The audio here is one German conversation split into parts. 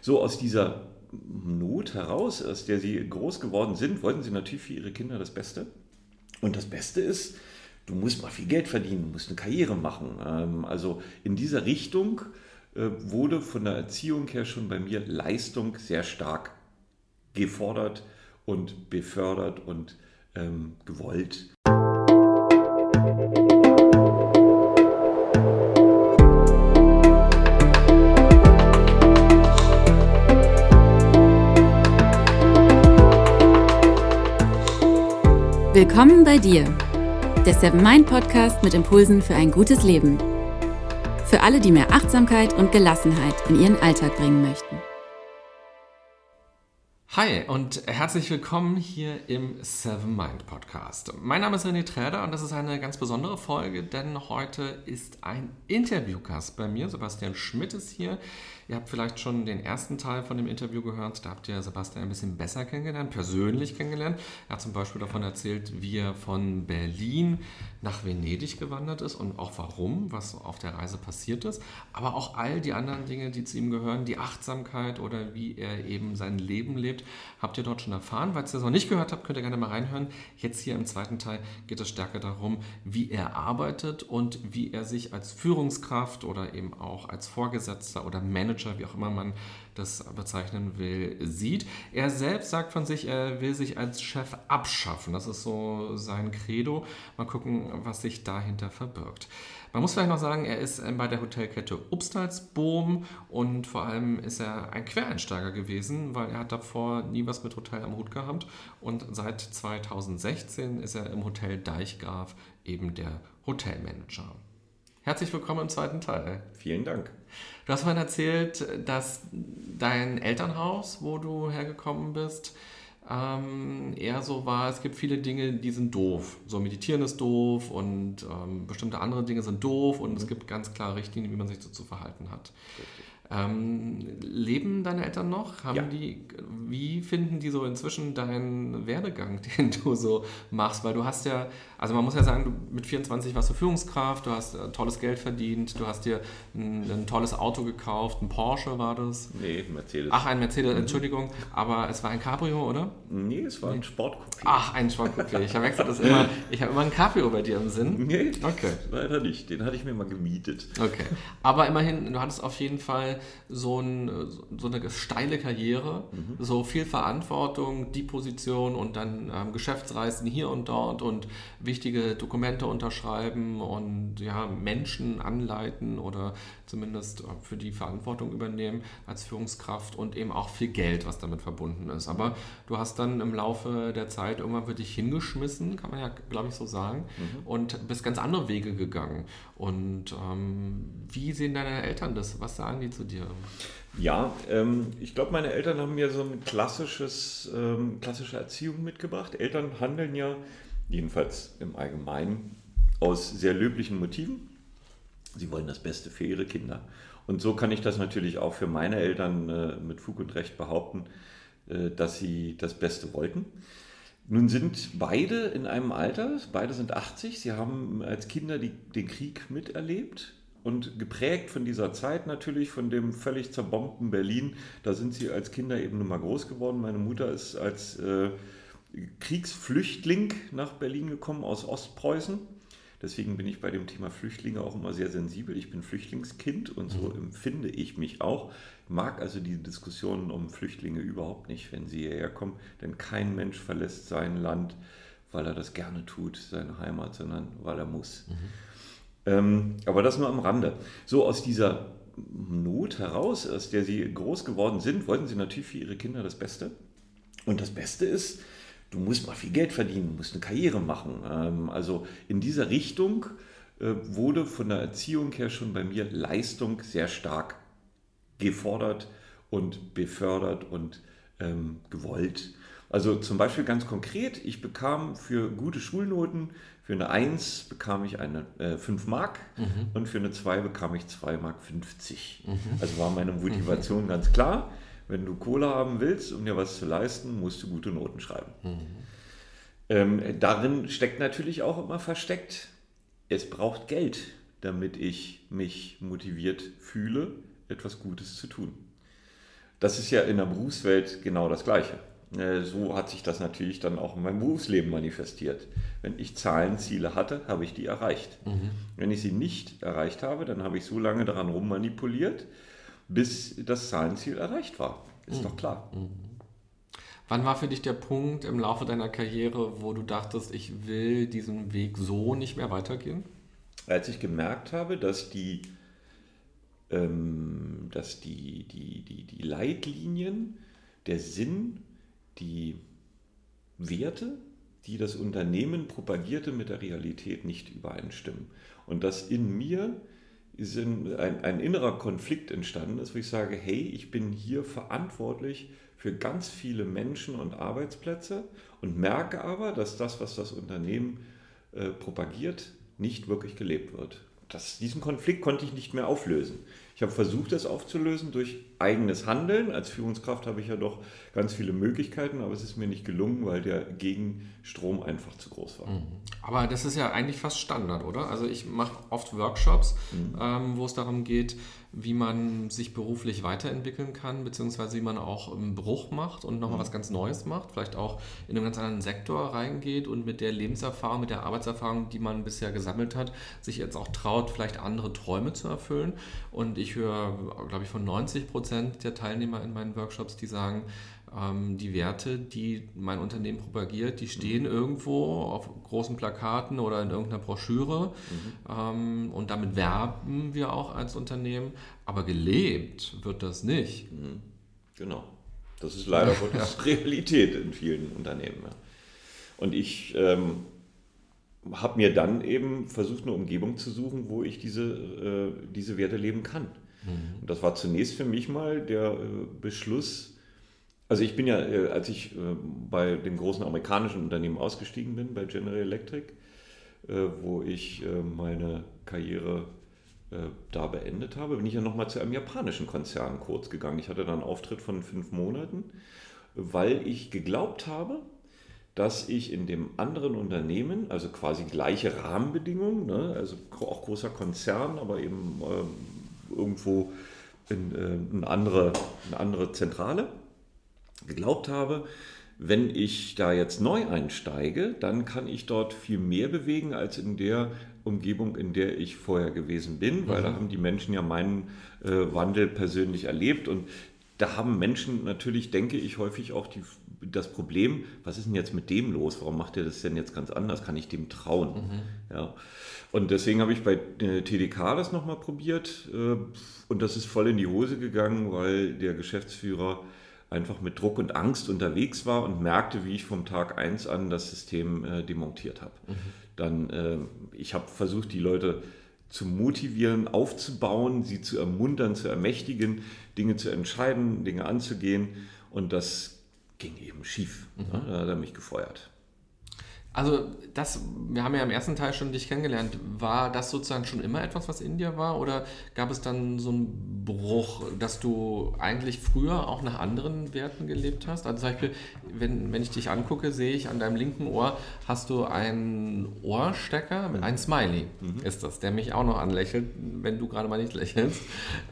So aus dieser Not heraus, aus der sie groß geworden sind, wollten sie natürlich für ihre Kinder das Beste. Und das Beste ist, du musst mal viel Geld verdienen, du musst eine Karriere machen. Ähm, also in dieser Richtung äh, wurde von der Erziehung her schon bei mir Leistung sehr stark gefordert und befördert und ähm, gewollt. Willkommen bei dir, der Seven Mind Podcast mit Impulsen für ein gutes Leben. Für alle, die mehr Achtsamkeit und Gelassenheit in ihren Alltag bringen möchten. Hi und herzlich willkommen hier im Seven Mind Podcast. Mein Name ist René Träder und das ist eine ganz besondere Folge, denn heute ist ein Interviewgast bei mir. Sebastian Schmidt ist hier. Ihr habt vielleicht schon den ersten Teil von dem Interview gehört. Da habt ihr Sebastian ein bisschen besser kennengelernt, persönlich kennengelernt. Er hat zum Beispiel davon erzählt, wie er von Berlin nach Venedig gewandert ist und auch warum, was auf der Reise passiert ist. Aber auch all die anderen Dinge, die zu ihm gehören, die Achtsamkeit oder wie er eben sein Leben lebt, habt ihr dort schon erfahren. Falls ihr das noch nicht gehört habt, könnt ihr gerne mal reinhören. Jetzt hier im zweiten Teil geht es stärker darum, wie er arbeitet und wie er sich als Führungskraft oder eben auch als Vorgesetzter oder Manager Manager, wie auch immer man das bezeichnen will, sieht. Er selbst sagt von sich, er will sich als Chef abschaffen. Das ist so sein Credo. Mal gucken, was sich dahinter verbirgt. Man muss vielleicht noch sagen, er ist bei der Hotelkette Upstalsboom und vor allem ist er ein Quereinsteiger gewesen, weil er hat davor nie was mit Hotel am Hut gehabt und seit 2016 ist er im Hotel Deichgraf eben der Hotelmanager. Herzlich willkommen im zweiten Teil. Vielen Dank. Du hast vorhin erzählt, dass dein Elternhaus, wo du hergekommen bist, ähm, eher so war, es gibt viele Dinge, die sind doof. So meditieren ist doof und ähm, bestimmte andere Dinge sind doof und mhm. es gibt ganz klare Richtlinien, wie man sich so zu verhalten hat. Richtig. Ähm, leben deine Eltern noch? Haben ja. die, wie finden die so inzwischen deinen Werdegang, den du so machst? Weil du hast ja, also man muss ja sagen, du mit 24 warst du Führungskraft, du hast äh, tolles Geld verdient, du hast dir ein, ein, tolles Auto gekauft, ein Porsche war das? Nee, ein Mercedes. Ach, ein Mercedes, mhm. Entschuldigung, aber es war ein Cabrio, oder? Nee, es war nee. ein Sportcoupé. Ach, ein Sportcoupé. Ich verwechsel das immer. Ich habe immer ein Cabrio bei dir im Sinn. Nee, okay. leider nicht. Den hatte ich mir mal gemietet. Okay. Aber immerhin, du hattest auf jeden Fall so, ein, so eine steile Karriere, mhm. so viel Verantwortung, die Position und dann ähm, Geschäftsreisen hier und dort und wichtige Dokumente unterschreiben und ja, Menschen anleiten oder zumindest äh, für die Verantwortung übernehmen als Führungskraft und eben auch viel Geld, was damit verbunden ist. Aber du hast dann im Laufe der Zeit irgendwann für dich hingeschmissen, kann man ja, glaube ich, so sagen, mhm. und bist ganz andere Wege gegangen. Und ähm, wie sehen deine Eltern das? Was sagen die zu dir? Ja, ähm, ich glaube, meine Eltern haben mir so ein klassisches, ähm, klassische Erziehung mitgebracht. Eltern handeln ja, jedenfalls im Allgemeinen, aus sehr löblichen Motiven. Sie wollen das Beste für ihre Kinder. Und so kann ich das natürlich auch für meine Eltern äh, mit Fug und Recht behaupten, äh, dass sie das Beste wollten. Nun sind beide in einem Alter, beide sind 80, sie haben als Kinder die, den Krieg miterlebt und geprägt von dieser Zeit natürlich, von dem völlig zerbombten Berlin. Da sind sie als Kinder eben nun mal groß geworden. Meine Mutter ist als äh, Kriegsflüchtling nach Berlin gekommen aus Ostpreußen Deswegen bin ich bei dem Thema Flüchtlinge auch immer sehr sensibel. Ich bin Flüchtlingskind und so mhm. empfinde ich mich auch. Mag also die Diskussionen um Flüchtlinge überhaupt nicht, wenn sie hierher kommen, denn kein Mensch verlässt sein Land, weil er das gerne tut, seine Heimat, sondern weil er muss. Mhm. Ähm, aber das nur am Rande. So aus dieser Not heraus, aus der sie groß geworden sind, wollten sie natürlich für ihre Kinder das Beste. Und das Beste ist, du musst mal viel Geld verdienen, musst eine Karriere machen. Ähm, also in dieser Richtung äh, wurde von der Erziehung her schon bei mir Leistung sehr stark gefordert und befördert und ähm, gewollt. Also zum Beispiel ganz konkret, ich bekam für gute Schulnoten, für eine 1 bekam ich eine äh, 5 Mark mhm. und für eine 2 bekam ich 2 Mark 50. Mhm. Also war meine Motivation mhm. ganz klar wenn du Kohle haben willst, um dir was zu leisten, musst du gute Noten schreiben. Mhm. Ähm, darin steckt natürlich auch immer versteckt, es braucht Geld, damit ich mich motiviert fühle, etwas Gutes zu tun. das ist ja in der Berufswelt genau das Gleiche. Äh, so hat sich das natürlich dann auch in meinem Berufsleben manifestiert. Wenn ich Zahlenziele hatte, habe ich die erreicht. Mhm. Wenn ich sie nicht erreicht habe, dann habe ich so lange daran rummanipuliert, bis das Zahlenziel erreicht war. Ist mhm. doch klar. Mhm. Wann war für dich der Punkt im Laufe deiner Karriere, wo du dachtest, ich will diesen Weg so nicht mehr weitergehen? Als ich gemerkt habe, dass die, ähm, dass die, die, die, die Leitlinien, der Sinn die Werte, die das Unternehmen propagierte, mit der Realität nicht übereinstimmen. Und dass in mir ein, ein innerer Konflikt entstanden ist, wo ich sage, hey, ich bin hier verantwortlich für ganz viele Menschen und Arbeitsplätze und merke aber, dass das, was das Unternehmen äh, propagiert, nicht wirklich gelebt wird. Das, diesen Konflikt konnte ich nicht mehr auflösen. Ich habe versucht, das aufzulösen durch eigenes Handeln. Als Führungskraft habe ich ja doch ganz viele Möglichkeiten, aber es ist mir nicht gelungen, weil der Gegenstrom einfach zu groß war. Mhm. Aber das ist ja eigentlich fast Standard, oder? Also ich mache oft Workshops, mhm. ähm, wo es darum geht, wie man sich beruflich weiterentwickeln kann, beziehungsweise wie man auch einen Bruch macht und nochmal mhm. was ganz Neues macht, vielleicht auch in einen ganz anderen Sektor reingeht und mit der Lebenserfahrung, mit der Arbeitserfahrung, die man bisher gesammelt hat, sich jetzt auch traut, vielleicht andere Träume zu erfüllen. Und ich höre, glaube ich, von 90 Prozent der Teilnehmer in meinen Workshops, die sagen, ähm, die Werte, die mein Unternehmen propagiert, die stehen mhm. irgendwo auf großen Plakaten oder in irgendeiner Broschüre. Mhm. Ähm, und damit werben wir auch als Unternehmen. Aber gelebt wird das nicht. Mhm. Genau. Das ist leider Gottes Realität in vielen Unternehmen. Und ich ähm, habe mir dann eben versucht, eine Umgebung zu suchen, wo ich diese, äh, diese Werte leben kann. Mhm. Und das war zunächst für mich mal der äh, Beschluss, also ich bin ja, äh, als ich äh, bei dem großen amerikanischen Unternehmen ausgestiegen bin, bei General Electric, äh, wo ich meine Karriere da beendet habe, bin ich ja nochmal zu einem japanischen Konzern kurz gegangen. Ich hatte dann einen Auftritt von fünf Monaten, weil ich geglaubt habe, dass ich in dem anderen Unternehmen, also quasi gleiche Rahmenbedingungen, ne, also auch großer Konzern, aber eben äh, irgendwo in, äh, eine, andere, eine andere Zentrale, geglaubt habe, wenn ich da jetzt neu einsteige, dann kann ich dort viel mehr bewegen als in der Umgebung, in der ich vorher gewesen bin, weil mhm. da haben die Menschen ja meinen äh, Wandel persönlich erlebt und da haben Menschen natürlich, denke ich, häufig auch die, das Problem, was ist denn jetzt mit dem los? Warum macht er das denn jetzt ganz anders? Kann ich dem trauen? Mhm. Ja. Und deswegen habe ich bei äh, TDK das nochmal probiert äh, und das ist voll in die Hose gegangen, weil der Geschäftsführer einfach mit Druck und Angst unterwegs war und merkte, wie ich vom Tag 1 an das System äh, demontiert habe. Mhm. Dann, äh, ich habe versucht, die Leute zu motivieren, aufzubauen, sie zu ermuntern, zu ermächtigen, Dinge zu entscheiden, Dinge anzugehen. Und das ging eben schief. Mhm. Da hat er mich gefeuert. Also das, wir haben ja im ersten Teil schon dich kennengelernt. War das sozusagen schon immer etwas, was in dir war? Oder gab es dann so einen Bruch, dass du eigentlich früher auch nach anderen Werten gelebt hast? Also zum Beispiel, wenn, wenn ich dich angucke, sehe ich an deinem linken Ohr, hast du einen Ohrstecker, mit einem Smiley mhm. ist das, der mich auch noch anlächelt, wenn du gerade mal nicht lächelst.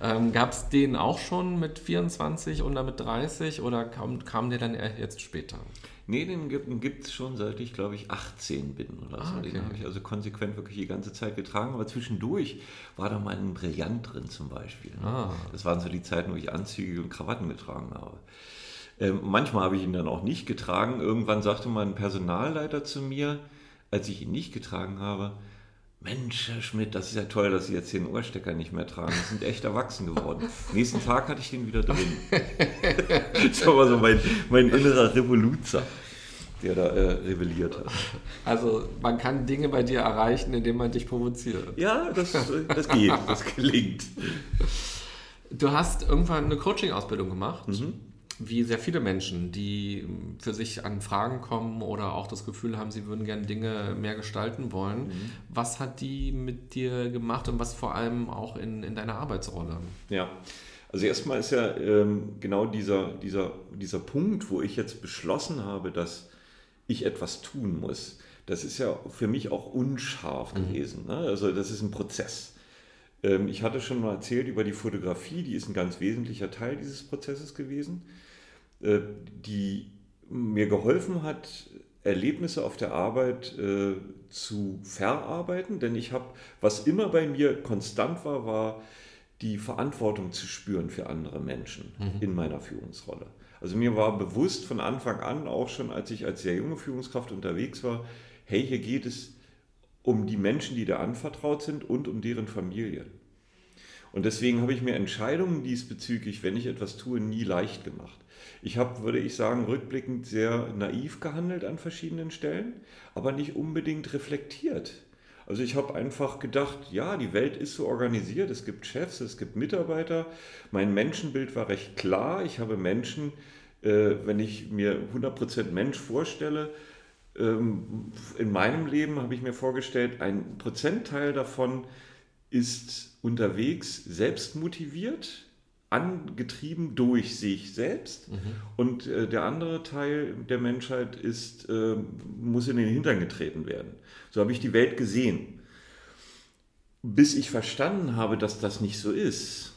Ähm, Gab es den auch schon mit 24 oder mit 30 oder kam, kam der dann jetzt später? Nee, den gibt es schon seit ich, glaube ich, 18 bin oder so. Ah, okay. Den habe ich also konsequent wirklich die ganze Zeit getragen. Aber zwischendurch war da mal ein Brillant drin zum Beispiel. Ah. Das waren so die Zeiten, wo ich Anzüge und Krawatten getragen habe. Ähm, manchmal habe ich ihn dann auch nicht getragen. Irgendwann sagte mein Personalleiter zu mir, als ich ihn nicht getragen habe, Mensch, Herr Schmidt, das ist ja toll, dass Sie jetzt den Ohrstecker nicht mehr tragen. Sie sind echt erwachsen geworden. Nächsten Tag hatte ich den wieder drin. das war so mein, mein innerer Revoluzer, der da äh, rebelliert hat. Also man kann Dinge bei dir erreichen, indem man dich provoziert. Ja, das, das geht, das gelingt. Du hast irgendwann eine Coaching-Ausbildung gemacht. Mhm wie sehr viele Menschen, die für sich an Fragen kommen oder auch das Gefühl haben, sie würden gerne Dinge mehr gestalten wollen. Mhm. Was hat die mit dir gemacht und was vor allem auch in, in deiner Arbeitsrolle? Ja, also erstmal ist ja ähm, genau dieser, dieser, dieser Punkt, wo ich jetzt beschlossen habe, dass ich etwas tun muss. Das ist ja für mich auch unscharf mhm. gewesen. Ne? Also das ist ein Prozess. Ähm, ich hatte schon mal erzählt über die Fotografie, die ist ein ganz wesentlicher Teil dieses Prozesses gewesen, die mir geholfen hat, Erlebnisse auf der Arbeit äh, zu verarbeiten, denn ich habe, was immer bei mir konstant war, war die Verantwortung zu spüren für andere Menschen mhm. in meiner Führungsrolle. Also mir war bewusst von Anfang an, auch schon als ich als sehr junge Führungskraft unterwegs war, hey, hier geht es um die Menschen, die da anvertraut sind und um deren Familien. Und deswegen habe ich mir Entscheidungen diesbezüglich, wenn ich etwas tue, nie leicht gemacht. Ich habe, würde ich sagen, rückblickend sehr naiv gehandelt an verschiedenen Stellen, aber nicht unbedingt reflektiert. Also ich habe einfach gedacht, ja, die Welt ist so organisiert, es gibt Chefs, es gibt Mitarbeiter. Mein Menschenbild war recht klar. Ich habe Menschen, äh, wenn ich mir 100% Mensch vorstelle, ähm, in meinem Leben habe ich mir vorgestellt, ein Prozentteil davon ist unterwegs selbst motiviert, angetrieben durch sich selbst mhm. und äh, der andere Teil der Menschheit ist, äh, muss in den Hintern getreten werden. So habe ich die Welt gesehen. Bis ich verstanden habe, dass das nicht so ist.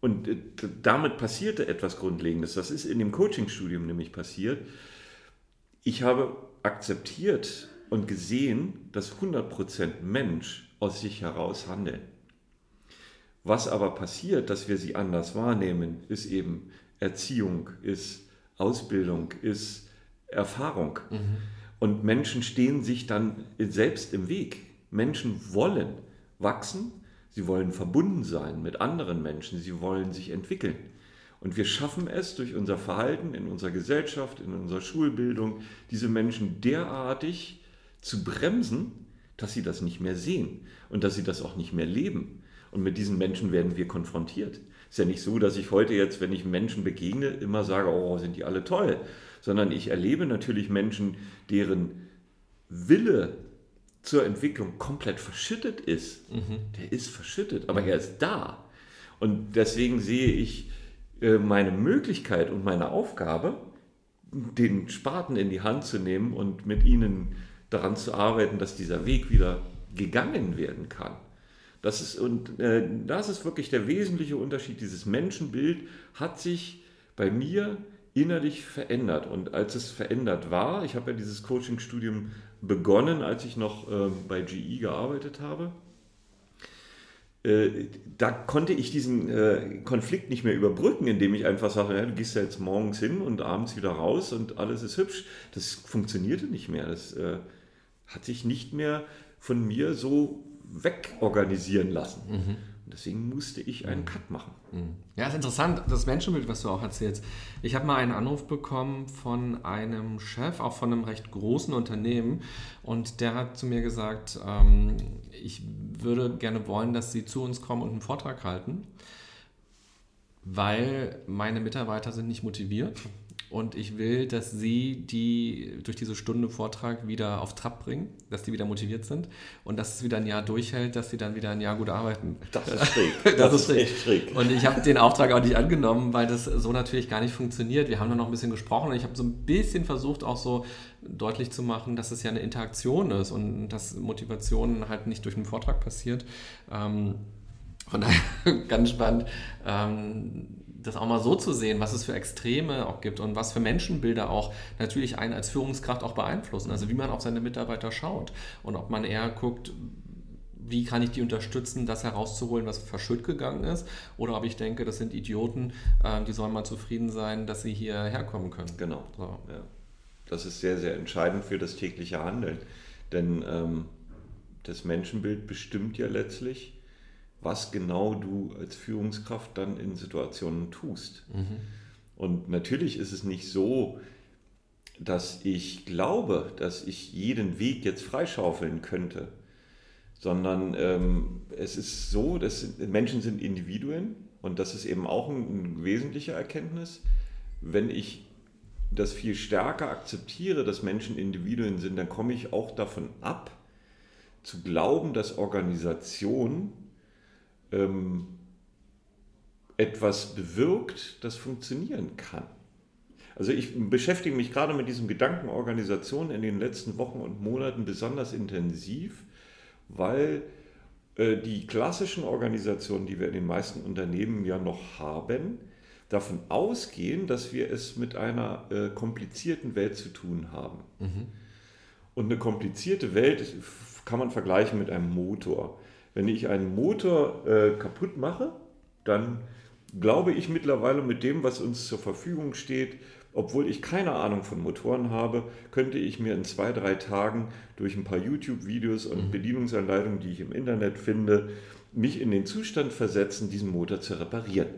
Und äh, damit passierte etwas Grundlegendes. Das ist in dem Coachingstudium nämlich passiert. Ich habe akzeptiert und gesehen, dass 100% Mensch aus sich heraus handeln. Was aber passiert, dass wir sie anders wahrnehmen, ist eben Erziehung, ist Ausbildung, ist Erfahrung. Mhm. Und Menschen stehen sich dann selbst im Weg. Menschen wollen wachsen, sie wollen verbunden sein mit anderen Menschen, sie wollen sich entwickeln. Und wir schaffen es durch unser Verhalten in unserer Gesellschaft, in unserer Schulbildung, diese Menschen derartig zu bremsen, dass sie das nicht mehr sehen und dass sie das auch nicht mehr leben. Und mit diesen Menschen werden wir konfrontiert. Es ist ja nicht so, dass ich heute jetzt, wenn ich Menschen begegne, immer sage, oh, sind die alle toll, sondern ich erlebe natürlich Menschen, deren Wille zur Entwicklung komplett verschüttet ist. Mhm. Der ist verschüttet, aber mhm. er ist da. Und deswegen sehe ich äh, meine Möglichkeit und meine Aufgabe, den Spaten in die Hand zu nehmen und mit ihnen daran zu arbeiten, dass dieser Weg wieder gegangen werden kann. Das ist, und äh, das ist wirklich der wesentliche Unterschied. Dieses Menschenbild hat sich bei mir innerlich verändert. Und als es verändert war, ich habe ja dieses Coaching-Studium begonnen, als ich noch äh, bei GE gearbeitet habe, äh, da konnte ich diesen äh, Konflikt nicht mehr überbrücken, indem ich einfach sage, ja, du gehst ja jetzt morgens hin und abends wieder raus und alles ist hübsch. Das funktionierte nicht mehr. Das äh, hat sich nicht mehr von mir so wegorganisieren lassen. Mhm. deswegen musste ich einen mhm. Cut machen. Mhm. Ja, ist interessant, das Menschenbild, was du auch erzählst. Ich habe mal einen Anruf bekommen von einem Chef, auch von einem recht großen Unternehmen, und der hat zu mir gesagt, ähm, ich würde gerne wollen, dass Sie zu uns kommen und einen Vortrag halten, weil meine Mitarbeiter sind nicht motiviert und ich will, dass Sie die durch diese Stunde Vortrag wieder auf Trab bringen, dass die wieder motiviert sind und dass es wieder ein Jahr durchhält, dass sie dann wieder ein Jahr gut arbeiten. Das ist schräg. das, das, ist, echt schräg. Und ich habe den Auftrag auch nicht angenommen, weil das so natürlich gar nicht funktioniert. Wir haben dann noch ein bisschen gesprochen und ich habe so ein bisschen versucht, auch so deutlich zu machen, dass es ja eine Interaktion ist und dass Motivation halt nicht durch einen Vortrag passiert. Ähm, von daher ganz spannend. Ähm, das auch mal so zu sehen, was es für Extreme auch gibt und was für Menschenbilder auch natürlich einen als Führungskraft auch beeinflussen. Also wie man auf seine Mitarbeiter schaut und ob man eher guckt, wie kann ich die unterstützen, das herauszuholen, was verschütt gegangen ist, oder ob ich denke, das sind Idioten, äh, die sollen mal zufrieden sein, dass sie hierher kommen können. Genau. So. Ja. Das ist sehr, sehr entscheidend für das tägliche Handeln. Denn ähm, das Menschenbild bestimmt ja letztlich, was genau du als Führungskraft dann in Situationen tust. Mhm. Und natürlich ist es nicht so, dass ich glaube, dass ich jeden Weg jetzt freischaufeln könnte, sondern ähm, es ist so, dass Menschen sind Individuen und das ist eben auch eine ein wesentliche Erkenntnis. Wenn ich das viel stärker akzeptiere, dass Menschen Individuen sind, dann komme ich auch davon ab, zu glauben, dass Organisation ähm, etwas bewirkt, das funktionieren kann. Also ich beschäftige mich gerade mit diesem Gedankenorganisation in den letzten Wochen und Monaten besonders intensiv, weil äh, die klassischen Organisationen, die wir in den meisten Unternehmen ja noch haben, davon ausgehen, dass wir es mit einer äh, komplizierten Welt zu tun haben. Mhm. Und eine komplizierte Welt kann man vergleichen mit einem Motor. Wenn ich einen Motor äh, kaputt mache, dann glaube ich mittlerweile mit dem, was uns zur Verfügung steht, obwohl ich keine Ahnung von Motoren habe, könnte ich mir in zwei, drei Tagen durch ein paar YouTube-Videos und mhm. Bedienungsanleitungen, die ich im Internet finde, mich in den Zustand versetzen, diesen Motor zu reparieren.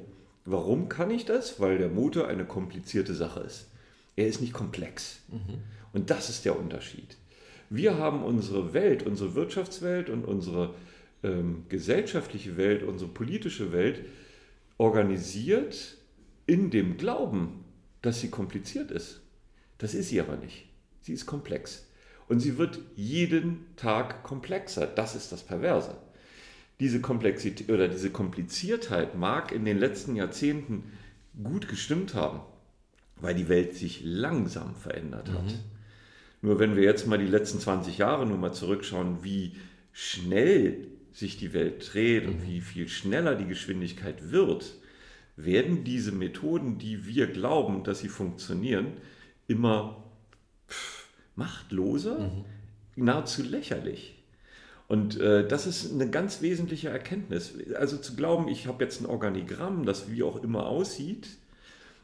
Warum kann ich das? Weil der Motor eine komplizierte Sache ist. Er ist nicht komplex. Mhm. Und das ist der Unterschied. Wir haben unsere Welt, unsere Wirtschaftswelt und unsere ähm, gesellschaftliche Welt, unsere politische Welt organisiert in dem Glauben, dass sie kompliziert ist. Das ist sie aber nicht. Sie ist komplex. Und sie wird jeden Tag komplexer. Das ist das Perverse. Diese Komplexität oder diese Kompliziertheit mag in den letzten Jahrzehnten gut gestimmt haben, weil die Welt sich langsam verändert hat. Mhm. Nur wenn wir jetzt mal die letzten 20 Jahre nur mal zurückschauen, wie schnell sich die Welt dreht mhm. und wie viel schneller die Geschwindigkeit wird, werden diese Methoden, die wir glauben, dass sie funktionieren, immer pff, machtloser, mhm. nahezu lächerlich. Und äh, das ist eine ganz wesentliche Erkenntnis. Also zu glauben, ich habe jetzt ein Organigramm, das wie auch immer aussieht,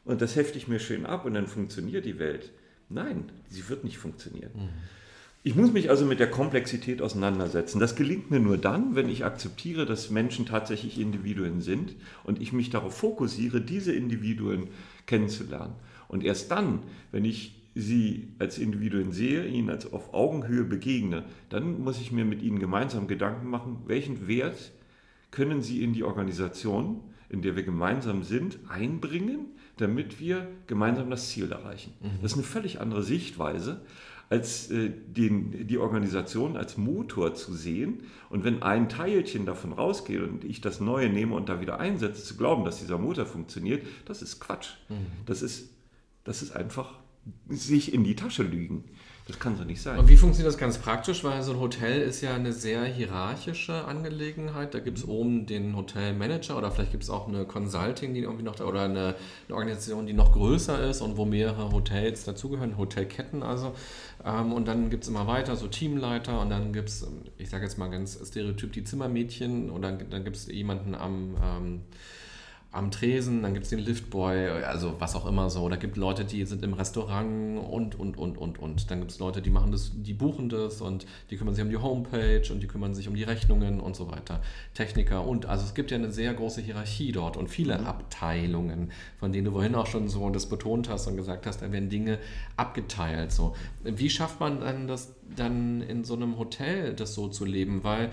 und das hefte ich mir schön ab und dann funktioniert die Welt. Nein, sie wird nicht funktionieren. Mhm. Ich muss mich also mit der Komplexität auseinandersetzen. Das gelingt mir nur dann, wenn ich akzeptiere, dass Menschen tatsächlich Individuen sind und ich mich darauf fokussiere, diese Individuen kennenzulernen. Und erst dann, wenn ich sie als Individuen sehe, ihnen als auf Augenhöhe begegne, dann muss ich mir mit ihnen gemeinsam Gedanken machen, welchen Wert können sie in die Organisation, in der wir gemeinsam sind, einbringen, damit wir gemeinsam das Ziel erreichen. Mhm. Das ist eine völlig andere Sichtweise, als äh, den, die Organisation als Motor zu sehen. Und wenn ein Teilchen davon rausgeht und ich das Neue nehme und da wieder einsetze, zu glauben, dass dieser Motor funktioniert, das ist Quatsch. Mhm. Das, ist, das ist einfach sich in die Tasche lügen. Das kann so nicht sein. Und wie funktioniert das ganz praktisch? Weil so ein Hotel ist ja eine sehr hierarchische Angelegenheit. Da gibt es oben den Hotelmanager oder vielleicht gibt es auch eine Consulting, die irgendwie noch da oder eine, eine, Organisation, die noch größer ist und wo mehrere Hotels dazugehören, Hotelketten also. Ähm, und dann gibt es immer weiter so Teamleiter und dann gibt es, ich sage jetzt mal ganz stereotyp, die Zimmermädchen und dann, dann gibt es jemanden am. Ähm, am Tresen, dann gibt es den Liftboy, also was auch immer so. Da gibt Leute, die sind im Restaurant und, und, und, und, und. Dann gibt es Leute, die machen das, die buchen das und die kümmern sich um die Homepage und die kümmern sich um die Rechnungen und so weiter. Techniker und, also es gibt ja eine sehr große Hierarchie dort und viele mhm. Abteilungen, von denen du vorhin auch schon so das betont hast und gesagt hast, da werden Dinge abgeteilt. So. Wie schafft man dann das dann in so einem Hotel, das so zu leben? Weil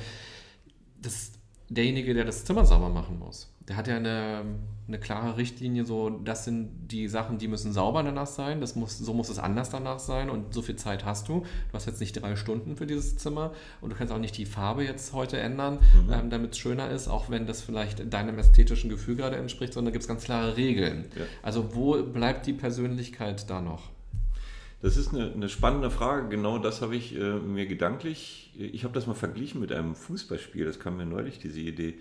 das, derjenige, der das Zimmer sauber machen muss, der hat ja eine, eine klare Richtlinie, so das sind die Sachen, die müssen sauber danach sein, das muss, so muss es anders danach sein und so viel Zeit hast du. Du hast jetzt nicht drei Stunden für dieses Zimmer und du kannst auch nicht die Farbe jetzt heute ändern, mhm. ähm, damit es schöner ist, auch wenn das vielleicht deinem ästhetischen Gefühl gerade entspricht, sondern da gibt es ganz klare Regeln. Ja. Also wo bleibt die Persönlichkeit da noch? Das ist eine, eine, spannende Frage. Genau das habe ich äh, mir gedanklich. Ich habe das mal verglichen mit einem Fußballspiel. Das kam mir neulich, diese Idee.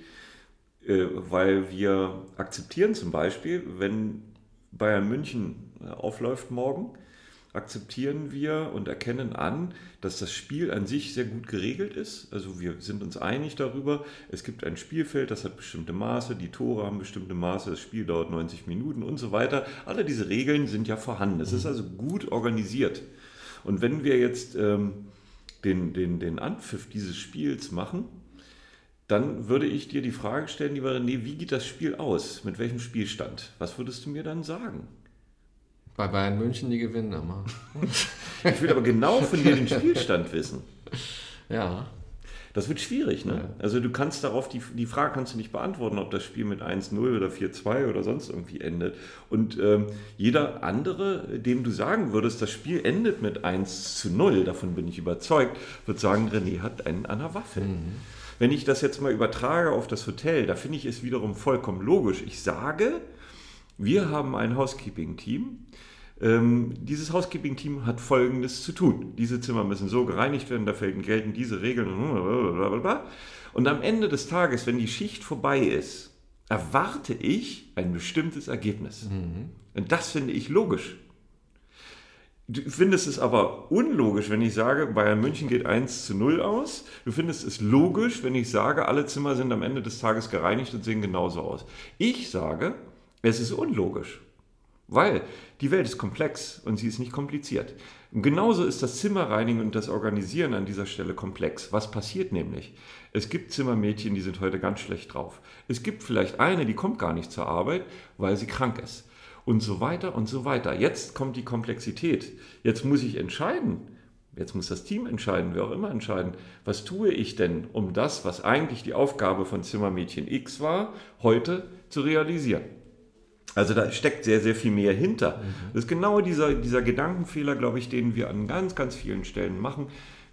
Äh, weil wir akzeptieren zum Beispiel, wenn Bayern München äh, aufläuft morgen, akzeptieren wir und erkennen an, dass das Spiel an sich sehr gut geregelt ist. Also wir sind uns einig darüber, es gibt ein Spielfeld, das hat bestimmte Maße, die Tore haben bestimmte Maße, das Spiel dauert 90 Minuten und so weiter. Alle diese Regeln sind ja vorhanden. Es ist also gut organisiert. Und wenn wir jetzt ähm, den, den, den Anpfiff dieses Spiels machen, dann würde ich dir die Frage stellen, lieber René, wie geht das Spiel aus? Mit welchem Spielstand? Was würdest du mir dann sagen? Bei Bayern München die gewinnen immer. ich will aber genau von dir den Spielstand wissen. Ja. Das wird schwierig, ne? Ja. Also du kannst darauf, die, die Frage kannst du nicht beantworten, ob das Spiel mit 1-0 oder 4-2 oder sonst irgendwie endet. Und ähm, jeder andere, dem du sagen würdest, das Spiel endet mit 1 zu 0, davon bin ich überzeugt, wird sagen, René hat einen an der Waffe. Mhm. Wenn ich das jetzt mal übertrage auf das Hotel, da finde ich es wiederum vollkommen logisch. Ich sage, wir haben ein Housekeeping-Team, ähm, dieses Housekeeping-Team hat Folgendes zu tun. Diese Zimmer müssen so gereinigt werden, da gelten diese Regeln. Und am Ende des Tages, wenn die Schicht vorbei ist, erwarte ich ein bestimmtes Ergebnis. Mhm. Und das finde ich logisch. Du findest es aber unlogisch, wenn ich sage, Bayern München geht 1 zu 0 aus. Du findest es logisch, wenn ich sage, alle Zimmer sind am Ende des Tages gereinigt und sehen genauso aus. Ich sage, es ist unlogisch, weil die Welt ist komplex und sie ist nicht kompliziert. Und genauso ist das Zimmerreinigen und das Organisieren an dieser Stelle komplex. Was passiert nämlich? Es gibt Zimmermädchen, die sind heute ganz schlecht drauf. Es gibt vielleicht eine, die kommt gar nicht zur Arbeit, weil sie krank ist und so weiter und so weiter. Jetzt kommt die Komplexität. Jetzt muss ich entscheiden. Jetzt muss das Team entscheiden, wer auch immer entscheiden, was tue ich denn, um das, was eigentlich die Aufgabe von Zimmermädchen X war, heute zu realisieren. Also da steckt sehr, sehr viel mehr hinter. Mhm. Das ist genau dieser, dieser Gedankenfehler, glaube ich, den wir an ganz, ganz vielen Stellen machen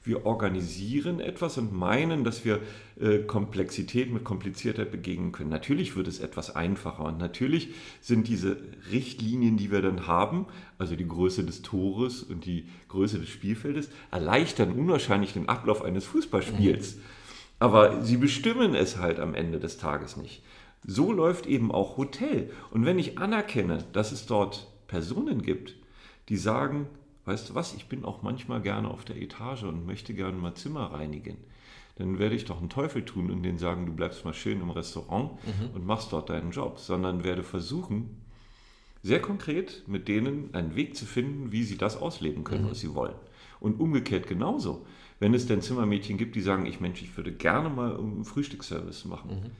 wir organisieren etwas und meinen, dass wir äh, Komplexität mit Kompliziertheit begegnen können. Natürlich wird es etwas einfacher und natürlich sind diese Richtlinien, die wir dann haben, also die Größe des Tores und die Größe des Spielfeldes, erleichtern unwahrscheinlich den Ablauf eines Fußballspiels. Mhm. Aber sie bestimmen es halt am Ende des Tages nicht. So läuft eben auch Hotel. Und wenn ich anerkenne, dass es dort Personen gibt, die sagen, weißt du was, ich bin auch manchmal gerne auf der Etage und möchte gerne mal Zimmer reinigen. Dann werde ich doch einen Teufel tun und denen sagen, du bleibst mal schön im Restaurant mhm. und machst dort deinen Job, sondern werde versuchen, sehr konkret mit denen einen Weg zu finden, wie sie das ausleben können, mhm. was sie wollen. Und umgekehrt genauso. Wenn es denn Zimmermädchen gibt, die sagen, ich Mensch, ich würde gerne mal einen Frühstücksservice machen. Mhm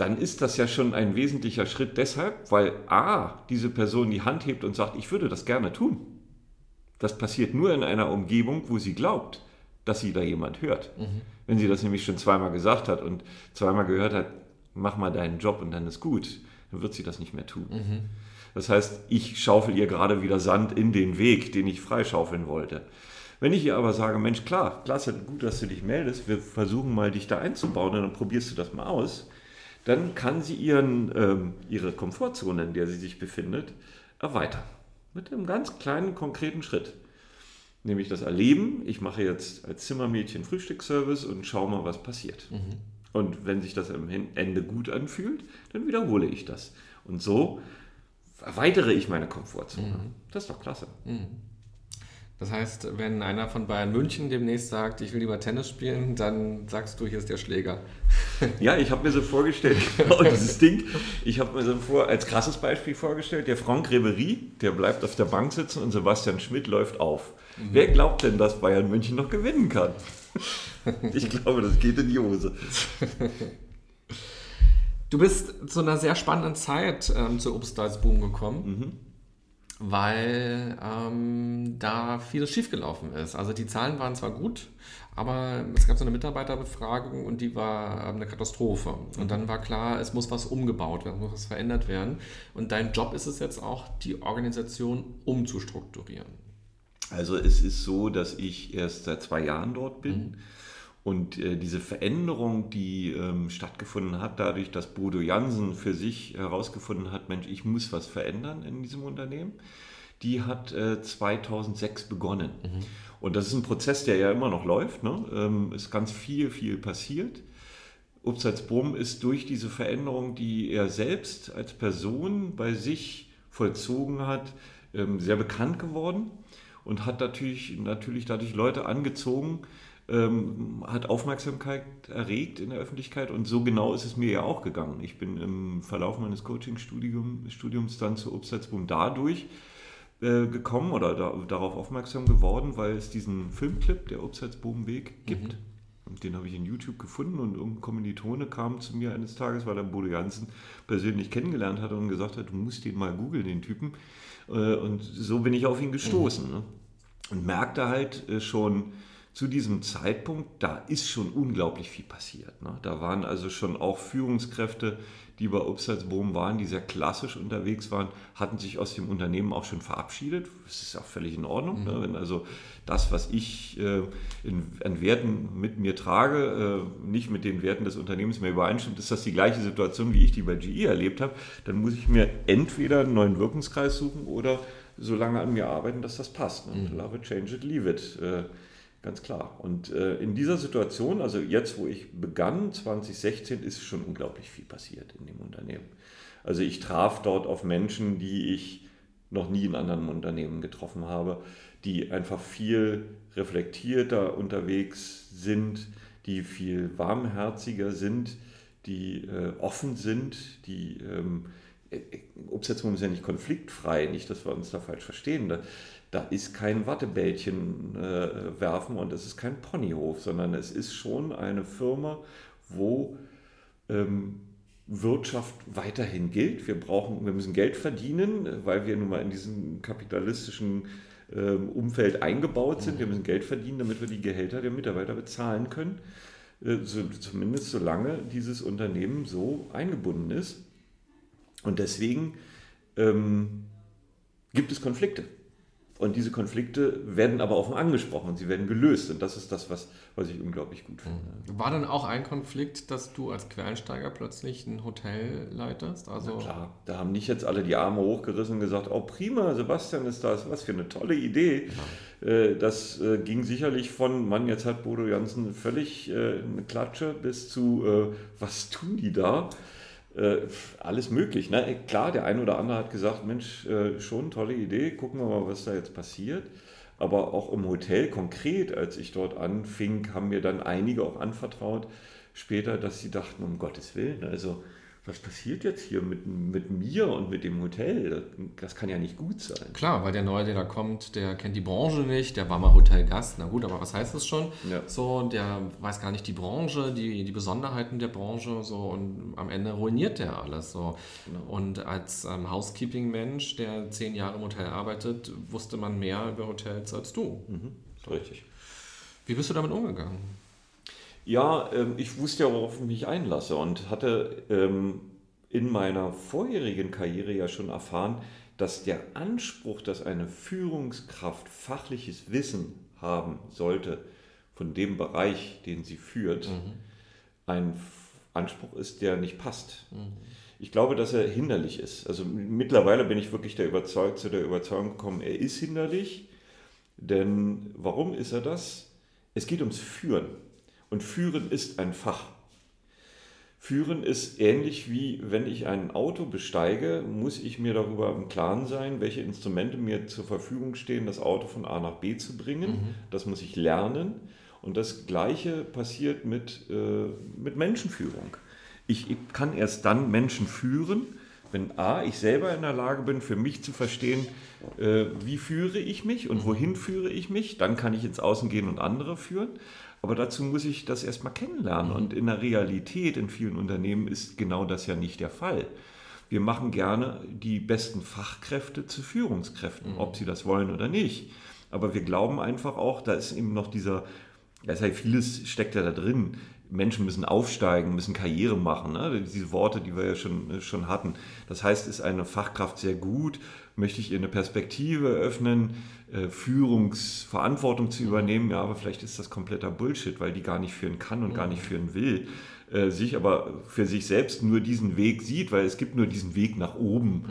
dann ist das ja schon ein wesentlicher Schritt deshalb, weil A, diese Person die Hand hebt und sagt, ich würde das gerne tun. Das passiert nur in einer Umgebung, wo sie glaubt, dass sie da jemand hört. Mhm. Wenn sie das nämlich schon zweimal gesagt hat und zweimal gehört hat, mach mal deinen Job und dann ist gut, dann wird sie das nicht mehr tun. Mhm. Das heißt, ich schaufel ihr gerade wieder Sand in den Weg, den ich freischaufeln wollte. Wenn ich ihr aber sage, Mensch, klar, klasse, gut, dass du dich meldest, wir versuchen mal, dich da einzubauen und dann probierst du das mal aus, dann kann sie ihren, ähm, ihre Komfortzone, in der sie sich befindet, erweitern. Mit einem ganz kleinen, konkreten Schritt. Nämlich das Erleben, ich mache jetzt als Zimmermädchen Frühstücksservice und schaue mal, was passiert. Mhm. Und wenn sich das am Ende gut anfühlt, dann wiederhole ich das. Und so erweitere ich meine Komfortzone. Mhm. Das ist doch klasse. Mhm. Das heißt, wenn einer von Bayern München demnächst sagt, ich will lieber Tennis spielen, dann sagst du, hier ist der Schläger. Ja, ich habe mir so vorgestellt, genau dieses Ding, ich habe mir so vor, als krasses Beispiel vorgestellt, der Franck Ribery, der bleibt auf der Bank sitzen und Sebastian Schmidt läuft auf. Mhm. Wer glaubt denn, dass Bayern München noch gewinnen kann? Ich glaube, das geht in die Hose. Du bist zu einer sehr spannenden Zeit ähm, zur Obstsalzboom gekommen. Mhm weil ähm, da vieles schiefgelaufen ist. Also die Zahlen waren zwar gut, aber es gab so eine Mitarbeiterbefragung und die war ähm, eine Katastrophe. Und dann war klar, es muss was umgebaut werden, es muss was verändert werden. Und dein Job ist es jetzt auch, die Organisation umzustrukturieren. Also es ist so, dass ich erst seit zwei Jahren dort bin. Mhm. Und äh, diese Veränderung, die ähm, stattgefunden hat, dadurch, dass Bodo Jansen für sich herausgefunden hat, Mensch, ich muss was verändern in diesem Unternehmen, die hat äh, 2006 begonnen. Mhm. Und das ist ein Prozess, der ja immer noch läuft. Ne? Ähm, ist ganz viel, viel passiert. Upsalzbohm ist durch diese Veränderung, die er selbst als Person bei sich vollzogen hat, ähm, sehr bekannt geworden und hat natürlich, natürlich dadurch Leute angezogen, ähm, hat Aufmerksamkeit erregt in der Öffentlichkeit und so genau ist es mir ja auch gegangen. Ich bin im Verlauf meines Coaching-Studiums dann zur Obstalzboom dadurch äh, gekommen oder da, darauf aufmerksam geworden, weil es diesen Filmclip, der Obstalzboom-Weg, gibt. Mhm. Den habe ich in YouTube gefunden und ein Kommilitone kam zu mir eines Tages, weil er Bodo Jansen persönlich kennengelernt hat und gesagt hat, du musst den mal googeln, den Typen. Äh, und so bin ich auf ihn gestoßen. Mhm. Ne? Und merkte halt äh, schon zu diesem Zeitpunkt, da ist schon unglaublich viel passiert. Ne? Da waren also schon auch Führungskräfte, die bei Upsalzboom waren, die sehr klassisch unterwegs waren, hatten sich aus dem Unternehmen auch schon verabschiedet. Das ist auch völlig in Ordnung. Ne? Mhm. Ne? Wenn also das, was ich äh, in, an Werten mit mir trage, äh, nicht mit den Werten des Unternehmens mehr übereinstimmt, ist das die gleiche Situation, wie ich die bei GE erlebt habe, dann muss ich mir entweder einen neuen Wirkungskreis suchen oder so lange an mir arbeiten, dass das passt. Ne? Mhm. Love it, change it, leave it. Äh, Ganz klar. Und äh, in dieser Situation, also jetzt, wo ich begann, 2016, ist schon unglaublich viel passiert in dem Unternehmen. Also ich traf dort auf Menschen, die ich noch nie in anderen Unternehmen getroffen habe, die einfach viel reflektierter unterwegs sind, die viel warmherziger sind, die äh, offen sind, die ähm, Umsetzung ist ja nicht konfliktfrei, nicht, dass wir uns da falsch verstehen. Da, da ist kein Wattebällchen äh, werfen und es ist kein Ponyhof, sondern es ist schon eine Firma, wo ähm, Wirtschaft weiterhin gilt. Wir brauchen, wir müssen Geld verdienen, weil wir nun mal in diesem kapitalistischen ähm, Umfeld eingebaut sind. Wir müssen Geld verdienen, damit wir die Gehälter der Mitarbeiter bezahlen können. Äh, so, zumindest solange dieses Unternehmen so eingebunden ist. Und deswegen ähm, gibt es Konflikte. Und diese Konflikte werden aber offen angesprochen und sie werden gelöst. Und das ist das, was, was ich unglaublich gut finde. Mhm. War dann auch ein Konflikt, dass du als Quereinsteiger plötzlich ein Hotel leitest? Also Na klar, da haben nicht jetzt alle die Arme hochgerissen und gesagt, oh prima, Sebastian ist das, was für eine tolle Idee. Ja. Äh, das äh, ging sicherlich von, Mann, jetzt hat Bodo Jansen völlig äh, eine Klatsche bis zu, was tun die da? Äh, alles möglich. Ne? Klar, der eine oder andere hat gesagt, Mensch, äh, schon tolle Idee, gucken wir mal, was da jetzt passiert. Aber auch im Hotel konkret, als ich dort anfing, haben mir dann einige auch anvertraut später, dass sie dachten, um Gottes Willen, also was passiert jetzt hier mit, mit mir und mit dem Hotel? Das kann ja nicht gut sein. Klar, weil der Neue, der da kommt, der kennt die Branche nicht, der war mal Hotelgast, na gut, aber was heißt das schon? Ja. So, der weiß gar nicht die Branche, die, die Besonderheiten der Branche, so und am Ende ruiniert der alles. So. Genau. Und als ähm, Housekeeping-Mensch, der zehn Jahre im Hotel arbeitet, wusste man mehr über Hotels als du. Mhm. Richtig. Wie bist du damit umgegangen? Ja, ähm, ich wusste ja, worauf ich mich einlasse und hatte ähm, in meiner vorherigen Karriere ja schon erfahren, dass der Anspruch, dass eine Führungskraft fachliches Wissen haben sollte von dem Bereich, den sie führt, mhm. ein Anspruch ist, der nicht passt. Mhm. Ich glaube, dass er hinderlich ist. Also mittlerweile bin ich wirklich der Überzeug, zu der Überzeugung gekommen, er ist hinderlich. Denn warum ist er das? Es geht ums Führen. Und führen ist ein Fach. Führen ist ähnlich wie wenn ich ein Auto besteige, muss ich mir darüber im Klaren sein, welche Instrumente mir zur Verfügung stehen, das Auto von A nach B zu bringen. Mhm. Das muss ich lernen. Und das Gleiche passiert mit, äh, mit Menschenführung. Ich, ich kann erst dann Menschen führen, wenn A, ich selber in der Lage bin, für mich zu verstehen, äh, wie führe ich mich und wohin führe ich mich, dann kann ich ins Außen gehen und andere führen. Aber dazu muss ich das erstmal kennenlernen. Mhm. Und in der Realität in vielen Unternehmen ist genau das ja nicht der Fall. Wir machen gerne die besten Fachkräfte zu Führungskräften, mhm. ob sie das wollen oder nicht. Aber wir glauben einfach auch, da ist eben noch dieser, ja, ist halt vieles steckt ja da drin. Menschen müssen aufsteigen, müssen Karriere machen. Ne? Diese Worte, die wir ja schon, schon hatten. Das heißt, ist eine Fachkraft sehr gut? Möchte ich ihr eine Perspektive öffnen? Äh, Führungsverantwortung zu übernehmen, ja, aber vielleicht ist das kompletter Bullshit, weil die gar nicht führen kann und gar nicht führen will, äh, sich aber für sich selbst nur diesen Weg sieht, weil es gibt nur diesen Weg nach oben.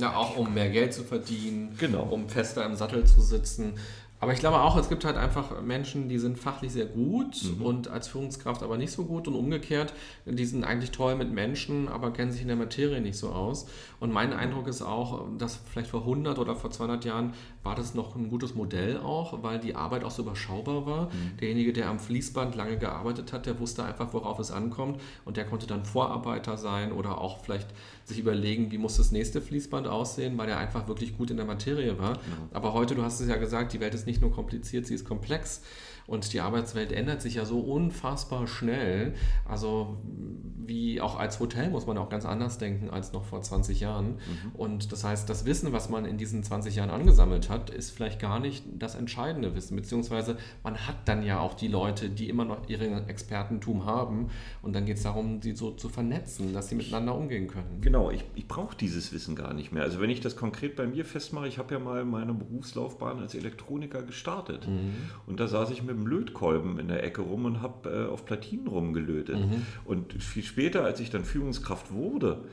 Ja, auch um mehr Geld zu verdienen, genau. um fester im Sattel zu sitzen. Aber ich glaube auch, es gibt halt einfach Menschen, die sind fachlich sehr gut mhm. und als Führungskraft aber nicht so gut und umgekehrt, die sind eigentlich toll mit Menschen, aber kennen sich in der Materie nicht so aus. Und mein Eindruck ist auch, dass vielleicht vor 100 oder vor 200 Jahren war das noch ein gutes Modell auch, weil die Arbeit auch so überschaubar war. Mhm. Derjenige, der am Fließband lange gearbeitet hat, der wusste einfach, worauf es ankommt und der konnte dann Vorarbeiter sein oder auch vielleicht sich überlegen, wie muss das nächste Fließband aussehen, weil er einfach wirklich gut in der Materie war. Mhm. Aber heute, du hast es ja gesagt, die Welt ist nicht nur kompliziert, sie ist komplex. Und die Arbeitswelt ändert sich ja so unfassbar schnell. Also wie auch als Hotel muss man auch ganz anders denken als noch vor 20 Jahren. Mhm. Und das heißt, das Wissen, was man in diesen 20 Jahren angesammelt hat, ist vielleicht gar nicht das entscheidende Wissen. Beziehungsweise man hat dann ja auch die Leute, die immer noch ihren Expertentum haben. Und dann geht es darum, sie so zu vernetzen, dass sie miteinander umgehen können. Genau, ich, ich brauche dieses Wissen gar nicht mehr. Also wenn ich das konkret bei mir festmache, ich habe ja mal meine Berufslaufbahn als Elektroniker gestartet. Mhm. Und da saß ich mit einem Lötkolben in der Ecke rum und habe äh, auf Platinen rumgelötet. Mhm. Und viel später, als ich dann Führungskraft wurde,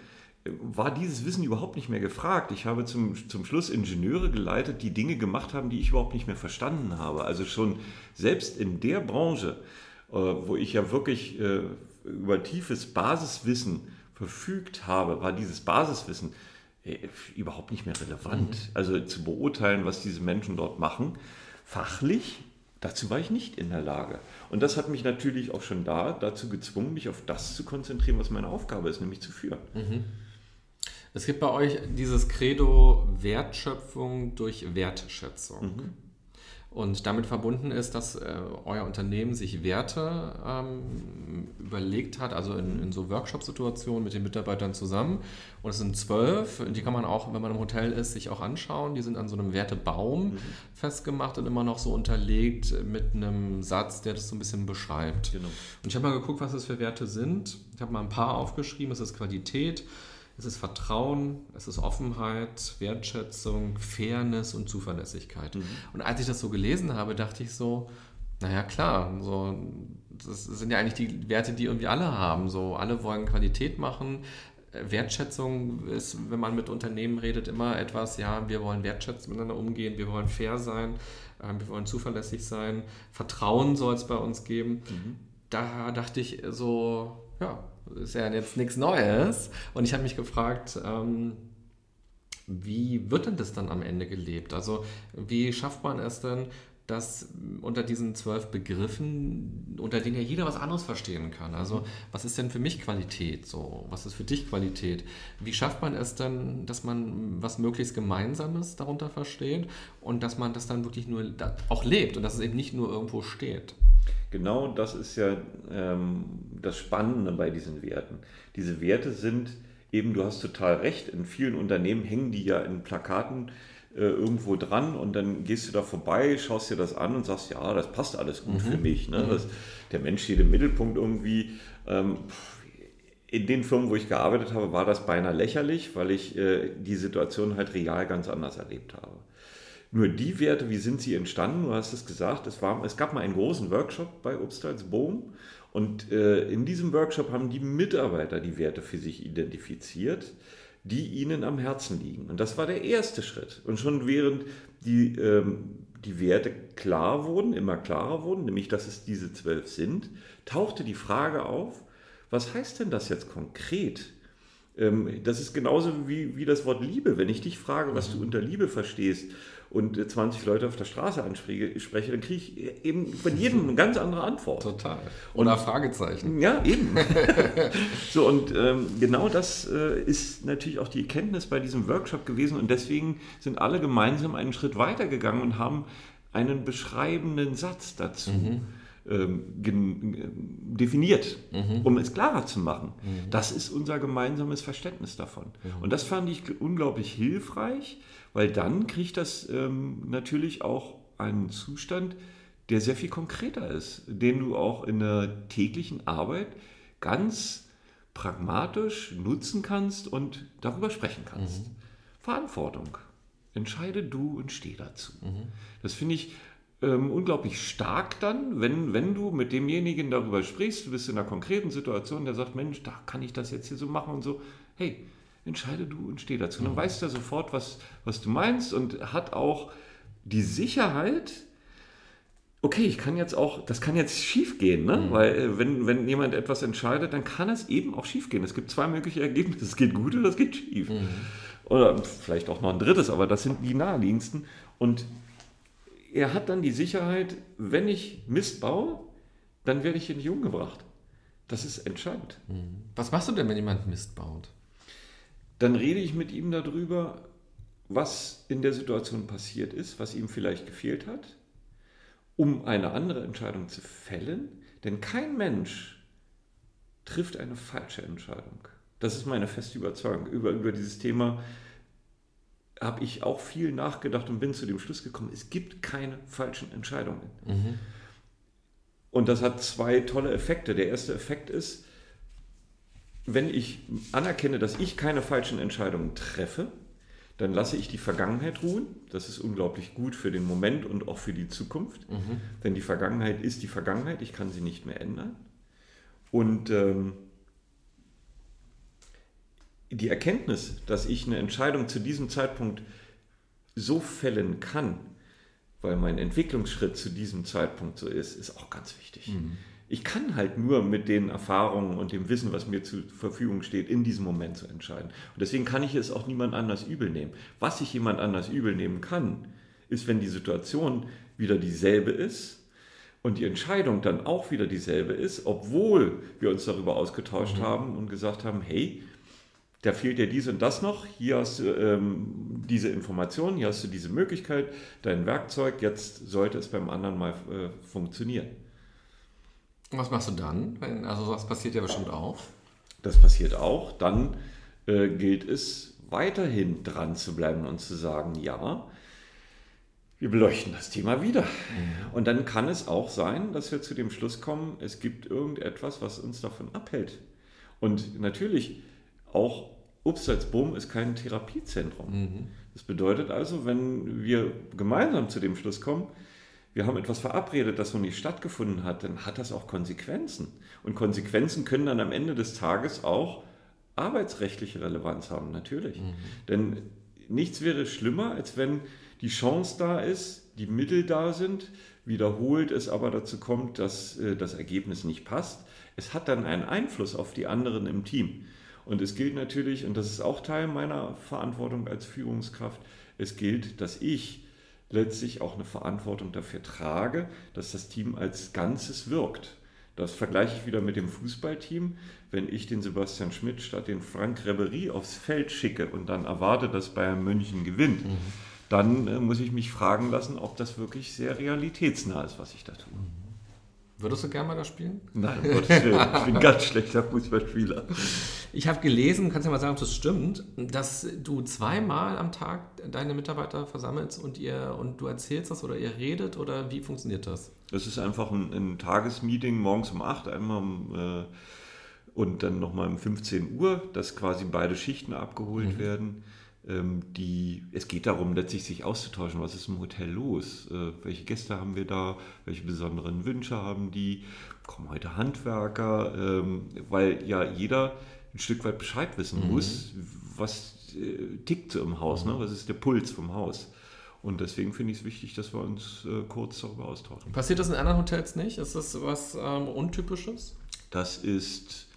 war dieses Wissen überhaupt nicht mehr gefragt. Ich habe zum, zum Schluss Ingenieure geleitet, die Dinge gemacht haben, die ich überhaupt nicht mehr verstanden habe. Also schon selbst in der Branche, äh, wo ich ja wirklich äh, über tiefes Basiswissen verfügt habe, war dieses Basiswissen äh, überhaupt nicht mehr relevant. Mhm. Also zu beurteilen, was diese Menschen dort machen, fachlich, dazu war ich nicht in der Lage. Und das hat mich natürlich auch schon da dazu gezwungen, mich auf das zu konzentrieren, was meine Aufgabe ist, nämlich zu führen. Mhm. Es gibt bei euch dieses Credo Wertschöpfung durch Wertschätzung. Mhm. Und damit verbunden ist, dass äh, euer Unternehmen sich Werte ähm, überlegt hat, also in, in so Workshop-Situationen mit den Mitarbeitern zusammen. Und es sind zwölf, die kann man auch, wenn man im Hotel ist, sich auch anschauen. Die sind an so einem Wertebaum mhm. festgemacht und immer noch so unterlegt mit einem Satz, der das so ein bisschen beschreibt. Genau. Und ich habe mal geguckt, was das für Werte sind. Ich habe mal ein paar aufgeschrieben. Es ist Qualität, es ist Vertrauen, es ist Offenheit, Wertschätzung, Fairness und Zuverlässigkeit. Mhm. Und als ich das so gelesen habe, dachte ich so, naja klar, so, das sind ja eigentlich die Werte, die irgendwie alle haben. So, alle wollen Qualität machen. Wertschätzung ist, wenn man mit Unternehmen redet, immer etwas, ja, wir wollen wertschätzend miteinander umgehen, wir wollen fair sein, ähm, wir wollen zuverlässig sein, Vertrauen soll es bei uns geben. Mhm. Da dachte ich so, ja, ist ja jetzt nichts Neues. Und ich habe mich gefragt, ähm, wie wird denn das dann am Ende gelebt? Also wie schafft man es denn, dass unter diesen zwölf Begriffen, unter denen ja jeder was anderes verstehen kann. Also was ist denn für mich Qualität? So, was ist für dich Qualität? Wie schafft man es dann, dass man was möglichst Gemeinsames darunter versteht und dass man das dann wirklich nur auch lebt und dass es eben nicht nur irgendwo steht? Genau das ist ja ähm, das Spannende bei diesen Werten. Diese Werte sind eben, du hast total recht, in vielen Unternehmen hängen die ja in Plakaten äh, irgendwo dran und dann gehst du da vorbei, schaust dir das an und sagst, ja, das passt alles gut mhm. für mich. Ne? Mhm. Das, der Mensch steht im Mittelpunkt irgendwie. Ähm, in den Firmen, wo ich gearbeitet habe, war das beinahe lächerlich, weil ich äh, die Situation halt real ganz anders erlebt habe. Nur die Werte, wie sind sie entstanden? Du hast es gesagt, es, war, es gab mal einen großen Workshop bei Obstals Bohm und äh, in diesem Workshop haben die Mitarbeiter die Werte für sich identifiziert, die ihnen am Herzen liegen. Und das war der erste Schritt. Und schon während die, ähm, die Werte klar wurden, immer klarer wurden, nämlich dass es diese zwölf sind, tauchte die Frage auf, was heißt denn das jetzt konkret? Ähm, das ist genauso wie, wie das Wort Liebe. Wenn ich dich frage, was du mhm. unter Liebe verstehst und 20 Leute auf der Straße anspreche, dann kriege ich eben von jedem eine ganz andere Antwort. Total. Oder und, Fragezeichen. Ja, eben. so, und ähm, genau das äh, ist natürlich auch die Erkenntnis bei diesem Workshop gewesen und deswegen sind alle gemeinsam einen Schritt weiter gegangen und haben einen beschreibenden Satz dazu. Mhm. Ähm, definiert, mhm. um es klarer zu machen. Mhm. Das ist unser gemeinsames Verständnis davon. Und das fand ich unglaublich hilfreich, weil dann kriegt das ähm, natürlich auch einen Zustand, der sehr viel konkreter ist, den du auch in der täglichen Arbeit ganz pragmatisch nutzen kannst und darüber sprechen kannst. Mhm. Verantwortung. Entscheide du und steh dazu. Mhm. Das finde ich ähm, unglaublich stark dann, wenn, wenn du mit demjenigen darüber sprichst, du bist in einer konkreten Situation, der sagt, Mensch, da kann ich das jetzt hier so machen und so. Hey, entscheide du und steh dazu. Und dann mhm. weiß er sofort, was, was du meinst und hat auch die Sicherheit, okay, ich kann jetzt auch, das kann jetzt schief gehen, ne? Mhm. weil äh, wenn, wenn jemand etwas entscheidet, dann kann es eben auch schief gehen. Es gibt zwei mögliche Ergebnisse, es geht gut oder es geht schief. Mhm. Oder vielleicht auch noch ein drittes, aber das sind die naheliegendsten. Und er hat dann die Sicherheit, wenn ich Mist baue, dann werde ich hier nicht umgebracht. Das ist entscheidend. Mhm. Was machst du denn, wenn jemand Mist baut? Dann rede ich mit ihm darüber, was in der Situation passiert ist, was ihm vielleicht gefehlt hat, um eine andere Entscheidung zu fällen, denn kein Mensch trifft eine falsche Entscheidung. Das ist meine feste Überzeugung. Über, über dieses Thema habe ich auch viel nachgedacht und bin zu dem Schluss gekommen, es gibt keine falschen Entscheidungen. Mhm. Und das hat zwei tolle Effekte. Der erste Effekt ist, wenn ich anerkenne, dass ich keine falschen Entscheidungen treffe, dann lasse ich die Vergangenheit ruhen. Das ist unglaublich gut für den Moment und auch für die Zukunft. Mhm. Denn die Vergangenheit ist die Vergangenheit, ich kann sie nicht mehr ändern. Und ähm, die Erkenntnis, dass ich eine Entscheidung zu diesem Zeitpunkt so fällen kann, weil mein Entwicklungsschritt zu diesem Zeitpunkt so ist, ist auch ganz wichtig. Mhm. Ich kann halt nur mit den Erfahrungen und dem Wissen, was mir zur Verfügung steht, in diesem Moment zu entscheiden. Und deswegen kann ich es auch niemand anders übel nehmen. Was ich jemand anders übel nehmen kann, ist, wenn die Situation wieder dieselbe ist und die Entscheidung dann auch wieder dieselbe ist, obwohl wir uns darüber ausgetauscht mhm. haben und gesagt haben, hey, da fehlt dir dies und das noch, hier hast du ähm, diese Information, hier hast du diese Möglichkeit, dein Werkzeug, jetzt sollte es beim anderen mal äh, funktionieren. Was machst du dann? Also das passiert ja bestimmt auch. Das passiert auch. Dann äh, gilt es weiterhin dran zu bleiben und zu sagen, ja, wir beleuchten das Thema wieder. Und dann kann es auch sein, dass wir zu dem Schluss kommen, es gibt irgendetwas, was uns davon abhält. Und natürlich auch Upsalzboom ist kein Therapiezentrum. Mhm. Das bedeutet also, wenn wir gemeinsam zu dem Schluss kommen, wir haben etwas verabredet, das noch nicht stattgefunden hat, dann hat das auch Konsequenzen. Und Konsequenzen können dann am Ende des Tages auch arbeitsrechtliche Relevanz haben, natürlich. Mhm. Denn nichts wäre schlimmer, als wenn die Chance da ist, die Mittel da sind, wiederholt es aber dazu kommt, dass äh, das Ergebnis nicht passt. Es hat dann einen Einfluss auf die anderen im Team. Und es gilt natürlich, und das ist auch Teil meiner Verantwortung als Führungskraft, es gilt, dass ich letztlich auch eine Verantwortung dafür trage, dass das Team als Ganzes wirkt. Das vergleiche ich wieder mit dem Fußballteam. Wenn ich den Sebastian Schmidt statt den Frank Ribery aufs Feld schicke und dann erwarte, dass Bayern München gewinnt, mhm. dann äh, muss ich mich fragen lassen, ob das wirklich sehr realitätsnah ist, was ich da tue. Würdest du gerne mal da spielen? Nein, um Gottes Willen. Ich bin ganz schlechter Fußballspieler. Ich habe gelesen, kannst du ja mal sagen, ob das stimmt, dass du zweimal am Tag deine Mitarbeiter versammelst und ihr und du erzählst das oder ihr redet oder wie funktioniert das? Das ist einfach ein, ein Tagesmeeting morgens um 8, einmal um, äh, und dann nochmal um 15 Uhr, dass quasi beide Schichten abgeholt mhm. werden. Ähm, die, es geht darum, letztlich sich auszutauschen, was ist im Hotel los, äh, welche Gäste haben wir da, welche besonderen Wünsche haben die, kommen heute Handwerker, ähm, weil ja jeder ein Stück weit Bescheid wissen mhm. muss, was äh, tickt so im Haus, ne? mhm. ne? was ist der Puls vom Haus. Und deswegen finde ich es wichtig, dass wir uns äh, kurz darüber austauschen. Passiert das in anderen Hotels nicht? Ist das was ähm, Untypisches? Das ist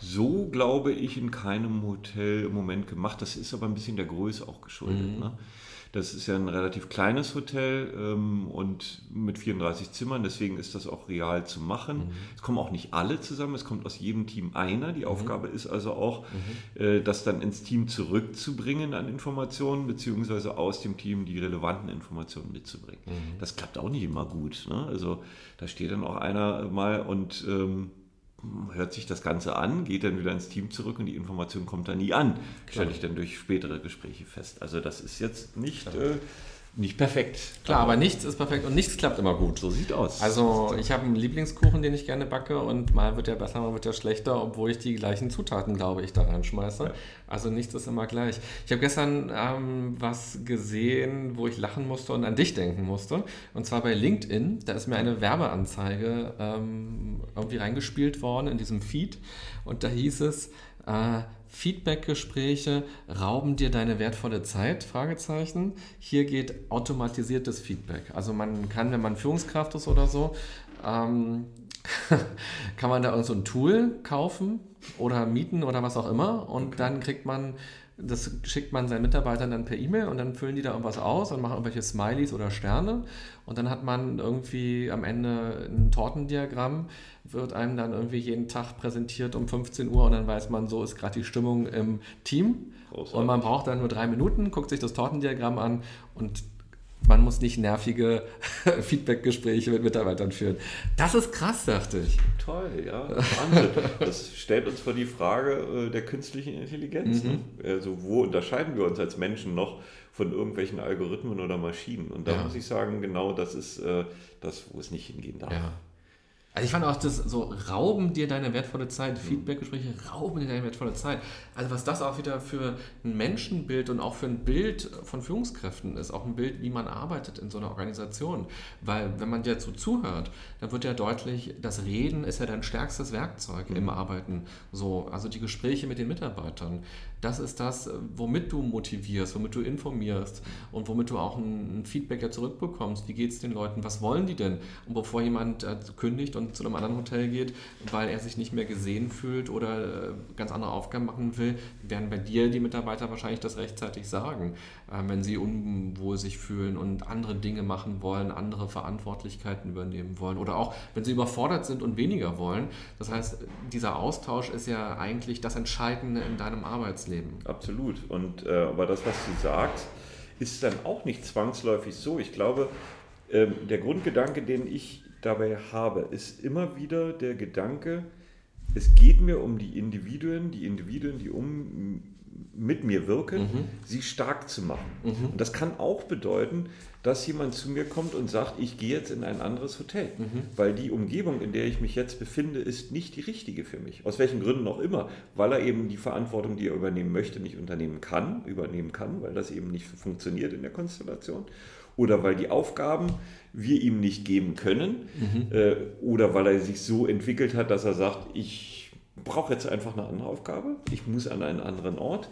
so, glaube ich, in keinem Hotel im Moment gemacht. Das ist aber ein bisschen der Größe auch geschuldet. Mhm. Ne? Das ist ja ein relativ kleines Hotel ähm, und mit 34 Zimmern, deswegen ist das auch real zu machen. Mhm. Es kommen auch nicht alle zusammen, es kommt aus jedem Team einer. Die mhm. Aufgabe ist also auch, mhm. äh, das dann ins Team zurückzubringen an Informationen, beziehungsweise aus dem Team die relevanten Informationen mitzubringen. Mhm. Das klappt auch nicht immer gut. Ne? Also da steht dann auch einer mal und ähm, hört sich das Ganze an, geht dann wieder ins Team zurück und die Information kommt dann nie an, stelle ich dann durch spätere Gespräche fest. Also das ist jetzt nicht, äh, nicht perfekt. Klar, aber nichts ist perfekt und nichts klappt immer gut. So sieht aus. Also ich habe einen Lieblingskuchen, den ich gerne backe und mal wird der besser, mal wird der schlechter, obwohl ich die gleichen Zutaten, glaube ich, da reinschmeiße. Ja. Also nichts ist immer gleich. Ich habe gestern ähm, was gesehen, wo ich lachen musste und an dich denken musste. Und zwar bei LinkedIn. Da ist mir eine Werbeanzeige ähm, irgendwie reingespielt worden in diesem Feed. Und da hieß es, äh, Feedback-Gespräche rauben dir deine wertvolle Zeit? Fragezeichen. Hier geht automatisiertes Feedback. Also man kann, wenn man Führungskraft ist oder so, ähm, kann man da irgend so ein Tool kaufen oder mieten oder was auch immer und okay. dann kriegt man das schickt man seinen Mitarbeitern dann per E-Mail und dann füllen die da irgendwas aus und machen irgendwelche Smileys oder Sterne. Und dann hat man irgendwie am Ende ein Tortendiagramm, wird einem dann irgendwie jeden Tag präsentiert um 15 Uhr und dann weiß man, so ist gerade die Stimmung im Team. Großartig. Und man braucht dann nur drei Minuten, guckt sich das Tortendiagramm an und man muss nicht nervige Feedbackgespräche mit Mitarbeitern führen. Das ist krass, dachte ich. Toll, ja. Wahnsinn. Das stellt uns vor die Frage äh, der künstlichen Intelligenz. Mhm. Ne? Also wo unterscheiden wir uns als Menschen noch von irgendwelchen Algorithmen oder Maschinen? Und da ja. muss ich sagen, genau das ist äh, das, wo es nicht hingehen darf. Ja. Also ich fand auch das so, rauben dir deine wertvolle Zeit, Feedbackgespräche rauben dir deine wertvolle Zeit. Also was das auch wieder für ein Menschenbild und auch für ein Bild von Führungskräften ist, auch ein Bild, wie man arbeitet in so einer Organisation. Weil wenn man dir so zuhört, dann wird ja deutlich, das Reden ist ja dein stärkstes Werkzeug mhm. im Arbeiten. So, also die Gespräche mit den Mitarbeitern, das ist das, womit du motivierst, womit du informierst und womit du auch ein, Feedback ja zurückbekommst. Wie geht es den Leuten? Was wollen die denn? Und bevor jemand äh, kündigt und zu einem anderen Hotel geht, weil er sich nicht mehr gesehen fühlt oder äh, ganz andere Aufgaben machen will, werden bei dir die Mitarbeiter wahrscheinlich das rechtzeitig sagen, äh, wenn sie unwohl sich fühlen und andere Dinge machen wollen, andere Verantwortlichkeiten übernehmen wollen oder auch, wenn sie überfordert sind und weniger wollen. Das heißt, dieser Austausch ist ja eigentlich das Entscheidende in deinem Arbeitsleben. Leben. Absolut. Und äh, aber das, was du sagst, ist dann auch nicht zwangsläufig so. Ich glaube, ähm, der Grundgedanke, den ich dabei habe, ist immer wieder der Gedanke, es geht mir um die Individuen, die Individuen, die um mit mir wirken, mhm. sie stark zu machen. Mhm. Und das kann auch bedeuten, dass jemand zu mir kommt und sagt, ich gehe jetzt in ein anderes Hotel, mhm. weil die Umgebung, in der ich mich jetzt befinde, ist nicht die richtige für mich. Aus welchen Gründen auch immer, weil er eben die Verantwortung, die er übernehmen möchte, nicht unternehmen kann, übernehmen kann, weil das eben nicht funktioniert in der Konstellation. Oder weil die Aufgaben wir ihm nicht geben können. Mhm. Äh, oder weil er sich so entwickelt hat, dass er sagt, ich brauche jetzt einfach eine andere Aufgabe, ich muss an einen anderen Ort.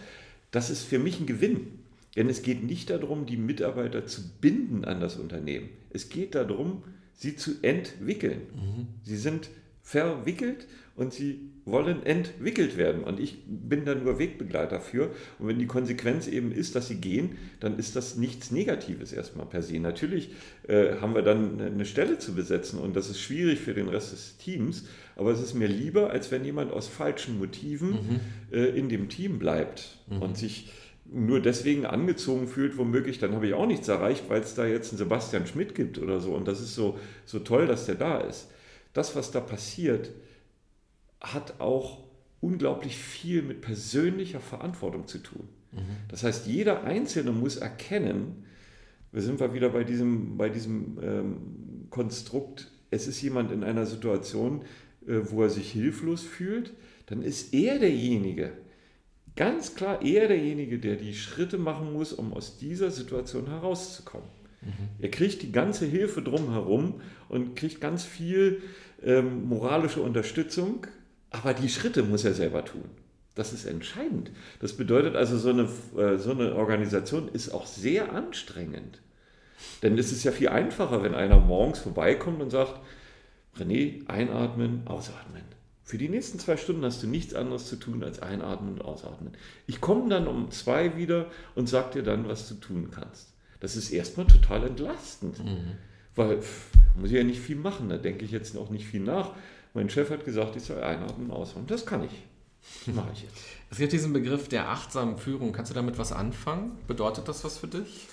Das ist für mich ein Gewinn. Denn es geht nicht darum, die Mitarbeiter zu binden an das Unternehmen. Es geht darum, sie zu entwickeln. Mhm. Sie sind verwickelt und sie wollen entwickelt werden. Und ich bin da nur Wegbegleiter für. Und wenn die Konsequenz eben ist, dass sie gehen, dann ist das nichts Negatives erstmal per se. Natürlich äh, haben wir dann eine Stelle zu besetzen und das ist schwierig für den Rest des Teams. Aber es ist mir lieber, als wenn jemand aus falschen Motiven mhm. äh, in dem Team bleibt mhm. und sich nur deswegen angezogen fühlt, womöglich, dann habe ich auch nichts erreicht, weil es da jetzt einen Sebastian Schmidt gibt oder so. Und das ist so, so toll, dass der da ist. Das, was da passiert, hat auch unglaublich viel mit persönlicher Verantwortung zu tun. Mhm. Das heißt, jeder Einzelne muss erkennen, wir sind wir wieder bei diesem, bei diesem ähm, Konstrukt, es ist jemand in einer Situation, äh, wo er sich hilflos fühlt, dann ist er derjenige, ganz klar er derjenige, der die Schritte machen muss, um aus dieser Situation herauszukommen. Mhm. Er kriegt die ganze Hilfe drumherum und kriegt ganz viel ähm, moralische Unterstützung, aber die Schritte muss er selber tun. Das ist entscheidend. Das bedeutet also, so eine, äh, so eine Organisation ist auch sehr anstrengend. Denn es ist ja viel einfacher, wenn einer morgens vorbeikommt und sagt, René, einatmen, ausatmen. Für die nächsten zwei Stunden hast du nichts anderes zu tun als einatmen und ausatmen. Ich komme dann um zwei wieder und sage dir dann, was du tun kannst. Das ist erstmal total entlastend, mhm. weil pff, muss ich ja nicht viel machen, da denke ich jetzt auch nicht viel nach. Mein Chef hat gesagt, ich soll einatmen und ausatmen. Das kann ich. Das mache ich jetzt. Es gibt diesen Begriff der achtsamen Führung. Kannst du damit was anfangen? Bedeutet das was für dich?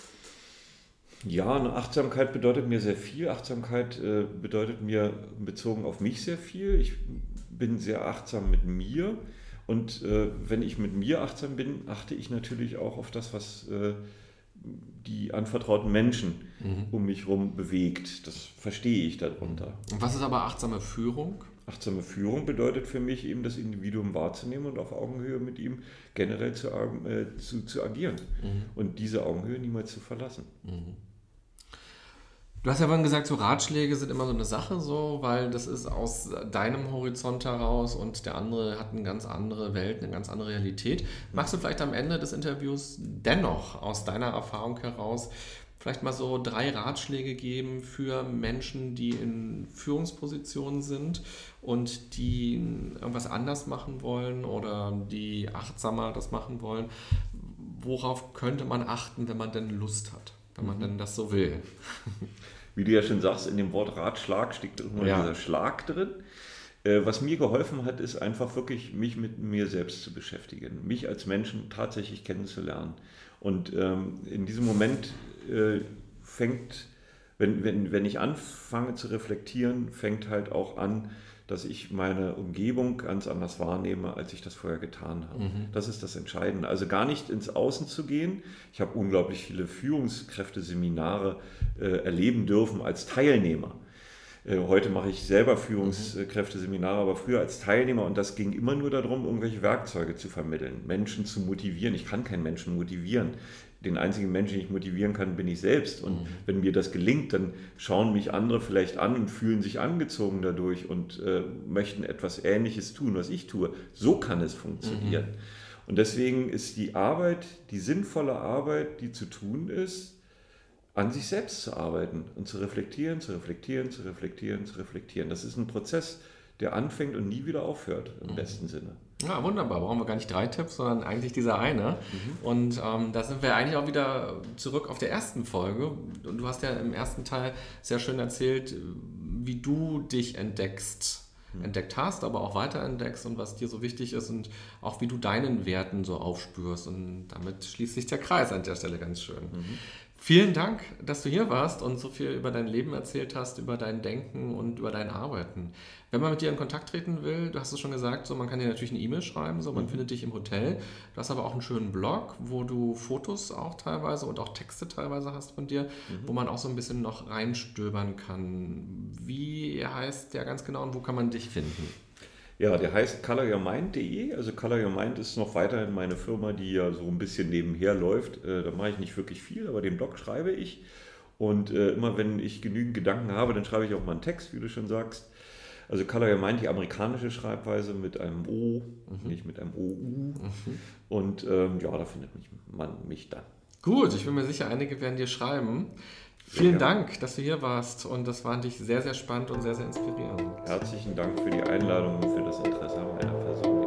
Ja, eine Achtsamkeit bedeutet mir sehr viel. Achtsamkeit äh, bedeutet mir bezogen auf mich sehr viel. Ich bin sehr achtsam mit mir. Und äh, wenn ich mit mir achtsam bin, achte ich natürlich auch auf das, was äh, die anvertrauten Menschen mhm. um mich herum bewegt. Das verstehe ich darunter. Und was ist aber achtsame Führung? Achtsame Führung bedeutet für mich eben das Individuum wahrzunehmen und auf Augenhöhe mit ihm generell zu, äh, zu, zu agieren mhm. und diese Augenhöhe niemals zu verlassen. Mhm. Du hast ja vorhin gesagt, so Ratschläge sind immer so eine Sache, so, weil das ist aus deinem Horizont heraus und der andere hat eine ganz andere Welt, eine ganz andere Realität. Magst du vielleicht am Ende des Interviews dennoch aus deiner Erfahrung heraus vielleicht mal so drei Ratschläge geben für Menschen, die in Führungspositionen sind und die irgendwas anders machen wollen oder die achtsamer das machen wollen? Worauf könnte man achten, wenn man denn Lust hat? Wenn man mhm. denn das so will. Wie du ja schon sagst, in dem Wort Ratschlag steckt immer ja. dieser Schlag drin. Äh, was mir geholfen hat, ist einfach wirklich mich mit mir selbst zu beschäftigen, mich als Menschen tatsächlich kennenzulernen. Und ähm, in diesem Moment äh, fängt, wenn, wenn, wenn ich anfange zu reflektieren, fängt halt auch an, dass ich meine Umgebung ganz anders wahrnehme, als ich das vorher getan habe. Mhm. Das ist das Entscheidende. Also gar nicht ins Außen zu gehen. Ich habe unglaublich viele Führungskräfteseminare äh, erleben dürfen als Teilnehmer. Äh, heute mache ich selber Führungskräfteseminare, aber früher als Teilnehmer und das ging immer nur darum, irgendwelche Werkzeuge zu vermitteln, Menschen zu motivieren. Ich kann keinen Menschen motivieren den einzigen Menschen, den ich motivieren kann, bin ich selbst. Und mhm. wenn mir das gelingt, dann schauen mich andere vielleicht an und fühlen sich angezogen dadurch und äh, möchten etwas Ähnliches tun, was ich tue. So kann es funktionieren. Mhm. Und deswegen ist die Arbeit, die sinnvolle Arbeit, die zu tun ist, an sich selbst zu arbeiten und zu reflektieren, zu reflektieren, zu reflektieren, zu reflektieren. Das ist ein Prozess, der anfängt und nie wieder aufhört, im mhm. besten Sinne. Ja, wunderbar. Brauchen wir gar nicht drei Tipps, sondern eigentlich dieser eine. Mhm. Und ähm, da sind wir eigentlich auch wieder zurück auf der ersten Folge. Und du hast ja im ersten Teil sehr schön erzählt, wie du dich entdeckst, mhm. entdeckt hast, aber auch weiterentdeckst und was dir so wichtig ist und auch wie du deinen Werten so aufspürst. Und damit schließt sich der Kreis an der Stelle ganz schön. Mhm. Vielen Dank, dass du hier warst und so viel über dein Leben erzählt hast, über dein Denken und über dein Arbeiten. Wenn man mit dir in Kontakt treten will, du hast es schon gesagt, so man kann dir natürlich eine E-Mail schreiben, so man mhm. findet dich im Hotel. Du hast aber auch einen schönen Blog, wo du Fotos auch teilweise und auch Texte teilweise hast von dir, mhm. wo man auch so ein bisschen noch reinstöbern kann. Wie heißt der ganz genau und wo kann man dich finden? Ja, der heißt coloryourmind.de. Also Color Your Mind ist noch weiterhin meine Firma, die ja so ein bisschen nebenher läuft. Äh, da mache ich nicht wirklich viel, aber den Blog schreibe ich. Und äh, immer wenn ich genügend Gedanken habe, dann schreibe ich auch mal einen Text, wie du schon sagst. Also Color die amerikanische Schreibweise mit einem O, mhm. nicht mit einem OU. Mhm. Und ähm, ja, da findet mich, man mich dann. Gut, ich bin mir sicher, einige werden dir schreiben. Vielen Dank, dass du hier warst und das war dich sehr, sehr spannend und sehr, sehr inspirierend. Herzlichen Dank für die Einladung und für das Interesse an meiner Person.